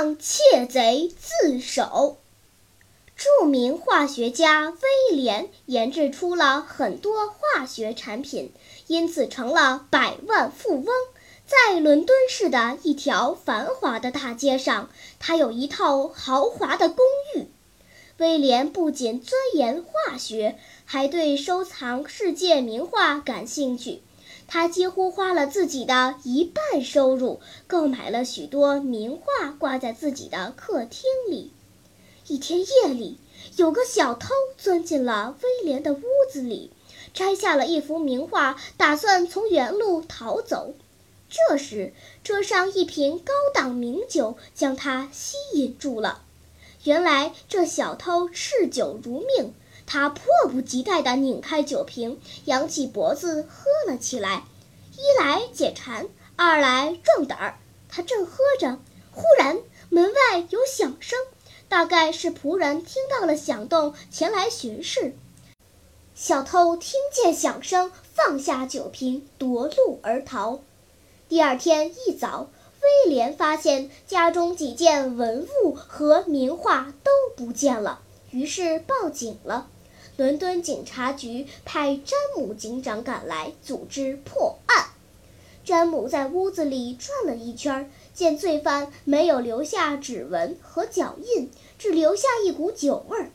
让窃贼自首。著名化学家威廉研制出了很多化学产品，因此成了百万富翁。在伦敦市的一条繁华的大街上，他有一套豪华的公寓。威廉不仅钻研化学，还对收藏世界名画感兴趣。他几乎花了自己的一半收入，购买了许多名画，挂在自己的客厅里。一天夜里，有个小偷钻进了威廉的屋子里，摘下了一幅名画，打算从原路逃走。这时，桌上一瓶高档名酒将他吸引住了。原来，这小偷嗜酒如命，他迫不及待地拧开酒瓶，扬起脖子喝了起来。一来解馋，二来壮胆儿。他正喝着，忽然门外有响声。大概是仆人听到了响动，前来巡视。小偷听见响声，放下酒瓶，夺路而逃。第二天一早，威廉发现家中几件文物和名画都不见了，于是报警了。伦敦警察局派詹姆警长赶来，组织破案。詹姆在屋子里转了一圈。见罪犯没有留下指纹和脚印，只留下一股酒味儿，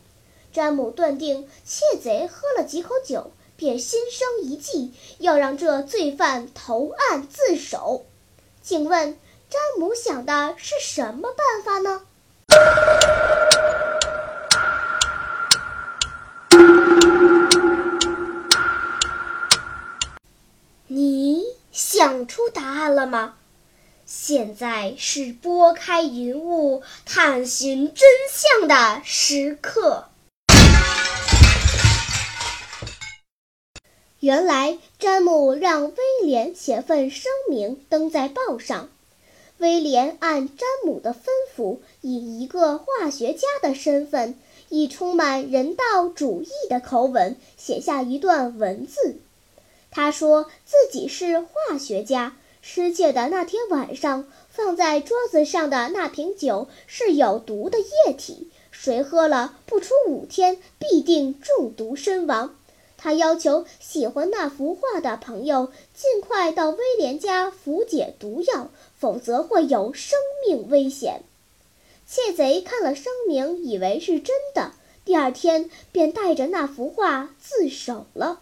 詹姆断定窃贼喝了几口酒，便心生一计，要让这罪犯投案自首。请问，詹姆想的是什么办法呢？你想出答案了吗？现在是拨开云雾探寻真相的时刻。原来，詹姆让威廉写份声明登在报上。威廉按詹姆的吩咐，以一个化学家的身份，以充满人道主义的口吻写下一段文字。他说自己是化学家。失窃的那天晚上，放在桌子上的那瓶酒是有毒的液体，谁喝了不出五天必定中毒身亡。他要求喜欢那幅画的朋友尽快到威廉家服解毒药，否则会有生命危险。窃贼看了声明，以为是真的，第二天便带着那幅画自首了。